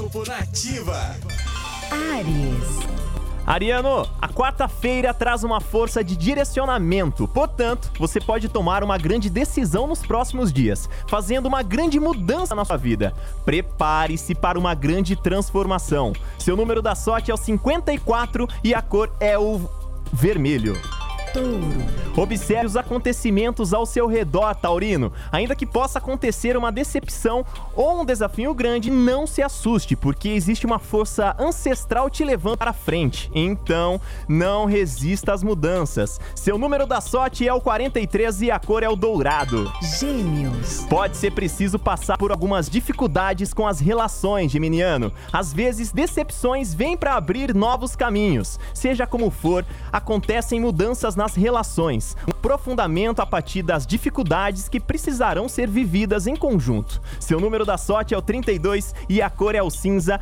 Horóscopo Nativa. Ares. Ariano, a quarta-feira traz uma força de direcionamento, portanto, você pode tomar uma grande decisão nos próximos dias, fazendo uma grande mudança na sua vida. Prepare-se para uma grande transformação. Seu número da sorte é o 54 e a cor é o vermelho. Touro. Observe os acontecimentos ao seu redor, Taurino. Ainda que possa acontecer uma decepção ou um desafio grande, não se assuste, porque existe uma força ancestral te levando para frente. Então, não resista às mudanças. Seu número da sorte é o 43 e a cor é o dourado. Gêmeos. Pode ser preciso passar por algumas dificuldades com as relações, Geminiano. Às vezes, decepções vêm para abrir novos caminhos. Seja como for, acontecem mudanças nas relações, um aprofundamento a partir das dificuldades que precisarão ser vividas em conjunto. Seu número da sorte é o 32 e a cor é o cinza.